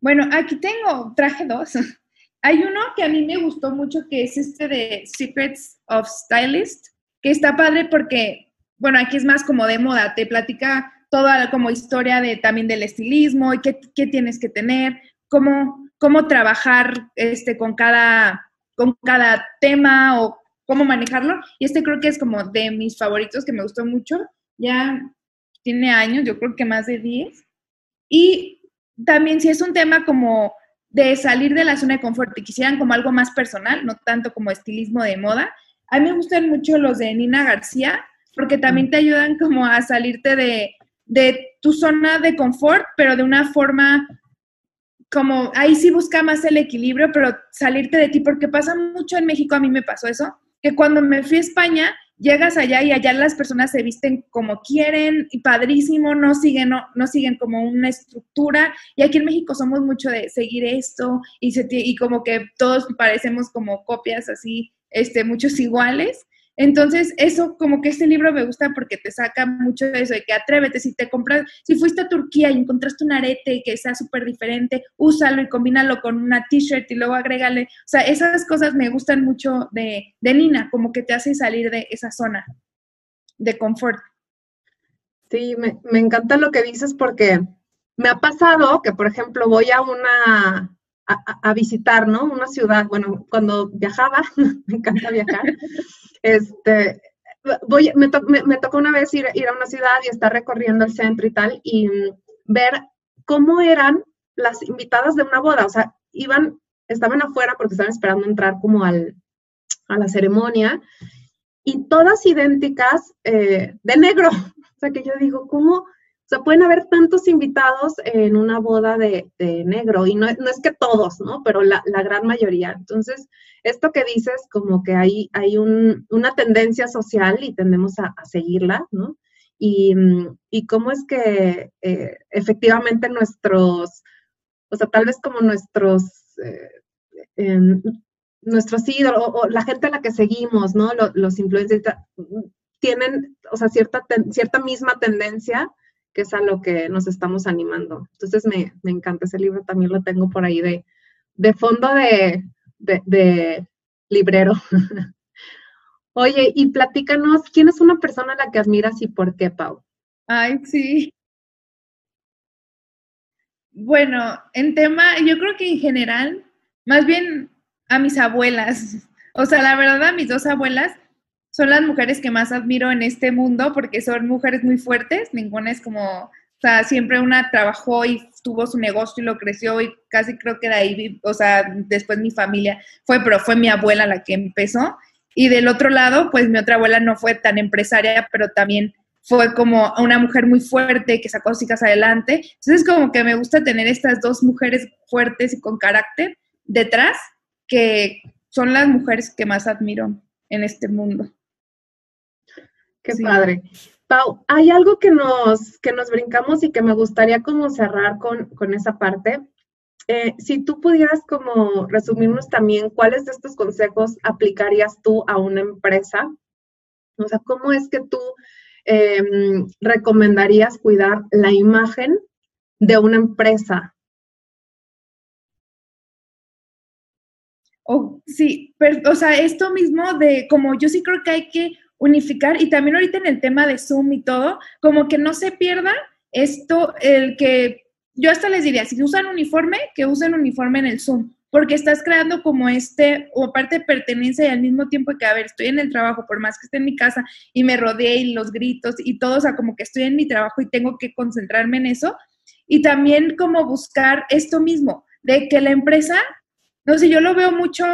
Bueno, aquí tengo, traje dos. Hay uno que a mí me gustó mucho, que es este de Secrets of Stylist, que está padre porque bueno, aquí es más como de moda, te platica toda como historia de también del estilismo y qué, tienes que tener, cómo, cómo trabajar este, con, cada, con cada tema o cómo manejarlo. Y este creo que es como de mis favoritos que me gustó mucho. Ya tiene años, yo creo que más de 10. Y también si es un tema como de salir de la zona de confort y quisieran como algo más personal, no tanto como estilismo de moda, a mí me gustan mucho los de Nina García, porque también te ayudan como a salirte de, tu zona de confort, pero de una forma como ahí sí busca más el equilibrio, pero salirte de ti, porque pasa mucho en México, a mí me pasó eso, que cuando me fui a España, llegas allá y allá las personas se visten como quieren y padrísimo, no siguen, no, no siguen como una estructura. Y aquí en México somos mucho de seguir esto y, se, y como que todos parecemos como copias así, este, muchos iguales. Entonces, eso como que este libro me gusta porque te saca mucho de eso, de que atrévete, si te compras, si fuiste a Turquía y encontraste un arete que sea súper diferente, úsalo y combínalo con una t-shirt y luego agrégale. O sea, esas cosas me gustan mucho de, de Nina, como que te hace salir de esa zona de confort. Sí, me, me encanta lo que dices porque me ha pasado que, por ejemplo, voy a una, a, visitar, ¿no? Una ciudad, bueno, cuando viajaba, me encanta viajar, este, voy, me, tocó una vez ir, a una ciudad y estar recorriendo el centro y tal, y ver cómo eran las invitadas de una boda, o sea, iban, estaban afuera porque estaban esperando entrar como al, a la ceremonia, y todas idénticas eh, de negro, o sea, que yo digo, ¿cómo? O sea, pueden haber tantos invitados en una boda de, negro y no, no, es que todos, ¿no? Pero la, gran mayoría. Entonces, esto que dices, como que hay, hay una tendencia social y tendemos a, seguirla, ¿no? Y, cómo es que eh, efectivamente nuestros, o sea, tal vez como nuestros, eh, nuestros ídolos o, la gente a la que seguimos, ¿no? Los, los influencers tienen, o sea, cierta, cierta misma tendencia que es a lo que nos estamos animando. Entonces me, encanta ese libro, también lo tengo por ahí de, de fondo de, de, librero. Oye, y platícanos, ¿quién es una persona a la que admiras y por qué, Pau? Ay, sí. Bueno, en tema, yo creo que en general, más bien a mis abuelas. O sea, la verdad, a mis dos abuelas, son las mujeres que más admiro en este mundo porque son mujeres muy fuertes, ninguna es como, o sea, siempre una trabajó y tuvo su negocio y lo creció y casi creo que de ahí, o sea, después mi familia fue, pero fue mi abuela la que empezó. Y del otro lado, pues mi otra abuela no fue tan empresaria, pero también fue como una mujer muy fuerte que sacó hijas adelante. Entonces, como que me gusta tener estas dos mujeres fuertes y con carácter detrás que son las mujeres que más admiro en este mundo. Qué padre. Pau, hay algo que nos, que nos brincamos y que me gustaría como cerrar con, con esa parte. Eh, si tú pudieras como resumirnos también cuáles de estos consejos aplicarías tú a una empresa, o sea, ¿cómo es que tú em, recomendarías cuidar la imagen de una empresa? Oh, sí, pero, o sea, esto mismo de como yo sí creo que hay que unificar y también ahorita en el tema de Zoom y todo, como que no se pierda esto, el que yo hasta les diría, si usan uniforme, que usen uniforme en el Zoom, porque estás creando como este, o parte de pertenencia y al mismo tiempo que, a ver, estoy en el trabajo, por más que esté en mi casa y me rodee y los gritos y todo, o sea, como que estoy en mi trabajo y tengo que concentrarme en eso. Y también como buscar esto mismo, de que la empresa, no sé, yo lo veo mucho,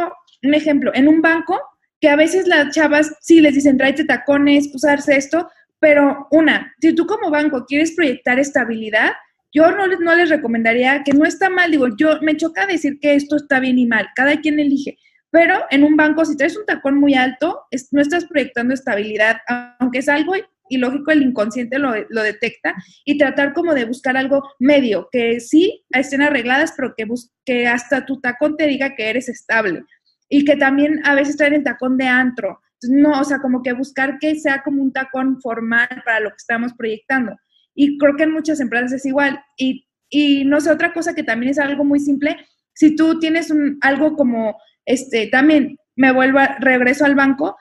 un ejemplo, en un banco, que a veces las chavas sí les dicen, tráete tacones, usarse esto, pero una, si tú como banco quieres proyectar estabilidad, yo no no les recomendaría que no está mal, digo, yo me choca decir que esto está bien y mal, cada quien elige, pero en un banco, si traes un tacón muy alto, no estás proyectando estabilidad, aunque es algo ilógico, el inconsciente lo, lo, detecta, y tratar como de buscar algo medio, que sí estén arregladas, pero que, que hasta tu tacón te diga que eres estable, y que también a veces traen el tacón de antro, no, o sea, como que buscar que sea como un tacón formal para lo que estamos proyectando. Y creo que en muchas empresas es igual. Y, y no sé, otra cosa que también es algo muy simple, si tú tienes un, algo como, este, también me vuelvo, regreso al banco,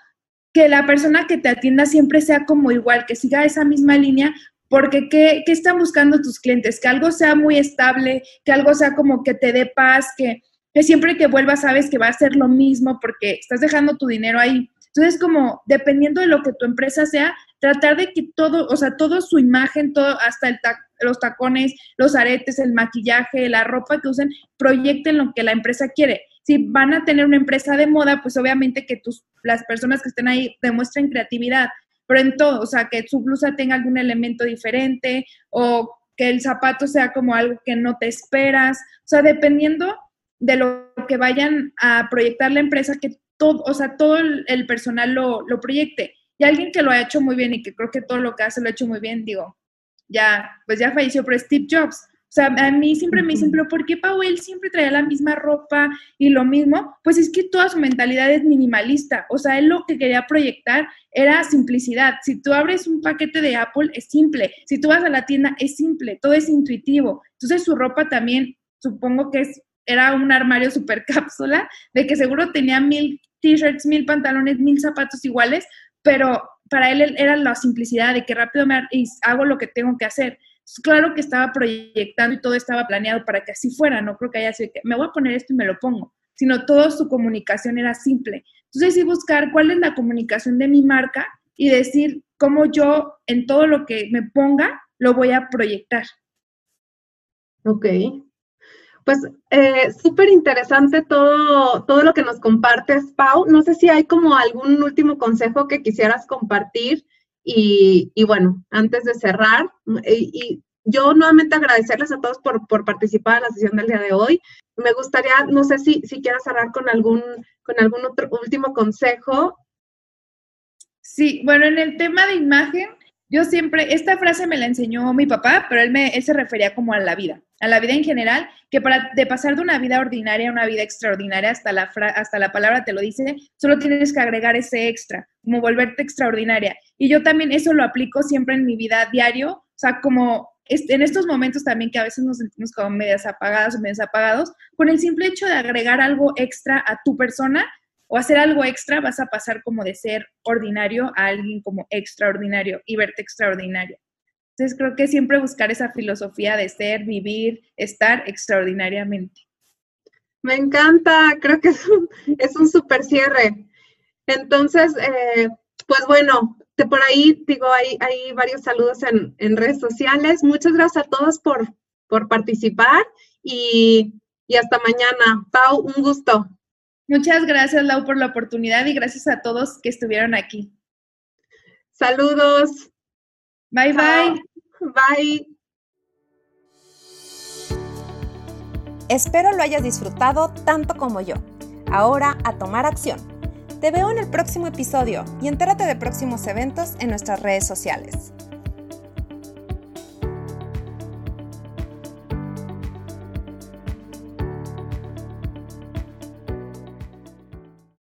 que la persona que te atienda siempre sea como igual, que siga esa misma línea, porque ¿qué, ¿qué, están buscando tus clientes? Que algo sea muy estable, que algo sea como que te dé paz, que, que siempre que vuelvas sabes que va a ser lo mismo porque estás dejando tu dinero ahí. Entonces, como dependiendo de lo que tu empresa sea, tratar de que todo, o sea, todo su imagen, todo, hasta el los tacones, los aretes, el maquillaje, la ropa que usen, proyecten lo que la empresa quiere. Si van a tener una empresa de moda, pues obviamente que tus, las personas que estén ahí demuestren creatividad, pero en todo, o sea, que su blusa tenga algún elemento diferente o que el zapato sea como algo que no te esperas, o sea, dependiendo de lo que vayan a proyectar la empresa, que todo, o sea, todo el personal lo, lo proyecte. Y alguien que lo ha hecho muy bien y que creo que todo lo que hace lo ha hecho muy bien, digo, ya, pues ya falleció, pero Steve Jobs. O sea, a mí siempre me dicen, pero ¿por qué Powell siempre traía la misma ropa y lo mismo? Pues es que toda su mentalidad es minimalista. O sea, él lo que quería proyectar era simplicidad. Si tú abres un paquete de Apple, es simple. Si tú vas a la tienda, es simple. Todo es intuitivo. Entonces su ropa también, supongo que es, era un armario super cápsula, de que seguro tenía mil t-shirts, mil pantalones, mil zapatos iguales, pero para él era la simplicidad de que rápido me hago lo que tengo que hacer. claro que estaba proyectando y todo estaba planeado para que así fuera, no creo que haya sido que me voy a poner esto y me lo pongo, sino toda su comunicación era simple. Entonces sí buscar cuál es la comunicación de mi marca y decir cómo yo en todo lo que me ponga lo voy a proyectar. Ok, pues eh, súper interesante todo, todo lo que nos compartes, Pau. No sé si hay como algún último consejo que quisieras compartir. Y, bueno, antes de cerrar, y, yo nuevamente agradecerles a todos por, por, participar en la sesión del día de hoy. Me gustaría, no sé si, si quieras cerrar con algún, con algún otro último consejo. Sí, bueno, en el tema de imagen, yo siempre, esta frase me la enseñó mi papá, pero él, me, él se refería como a la vida, a la vida en general, que para de pasar de una vida ordinaria a una vida extraordinaria, hasta la, hasta la palabra te lo dice, solo tienes que agregar ese extra, como volverte extraordinaria. Y yo también eso lo aplico siempre en mi vida diario, o sea, como en estos momentos también que a veces nos sentimos como medias apagadas o medias apagados, con el simple hecho de agregar algo extra a tu persona, o hacer algo extra, vas a pasar como de ser ordinario a alguien como extraordinario y verte extraordinario. Entonces creo que siempre buscar esa filosofía de ser, vivir, estar extraordinariamente. Me encanta, creo que es un, super cierre. Entonces, eh, pues bueno, por ahí digo, hay, varios saludos en, redes sociales. Muchas gracias a todos por, por participar y, y hasta mañana. Pau, un gusto. Muchas gracias, Lau, por la oportunidad y gracias a todos que estuvieron aquí. Saludos. Bye, bye. Bye. Espero lo hayas disfrutado tanto como yo. Ahora a tomar acción. Te veo en el próximo episodio y entérate de próximos eventos en nuestras redes sociales.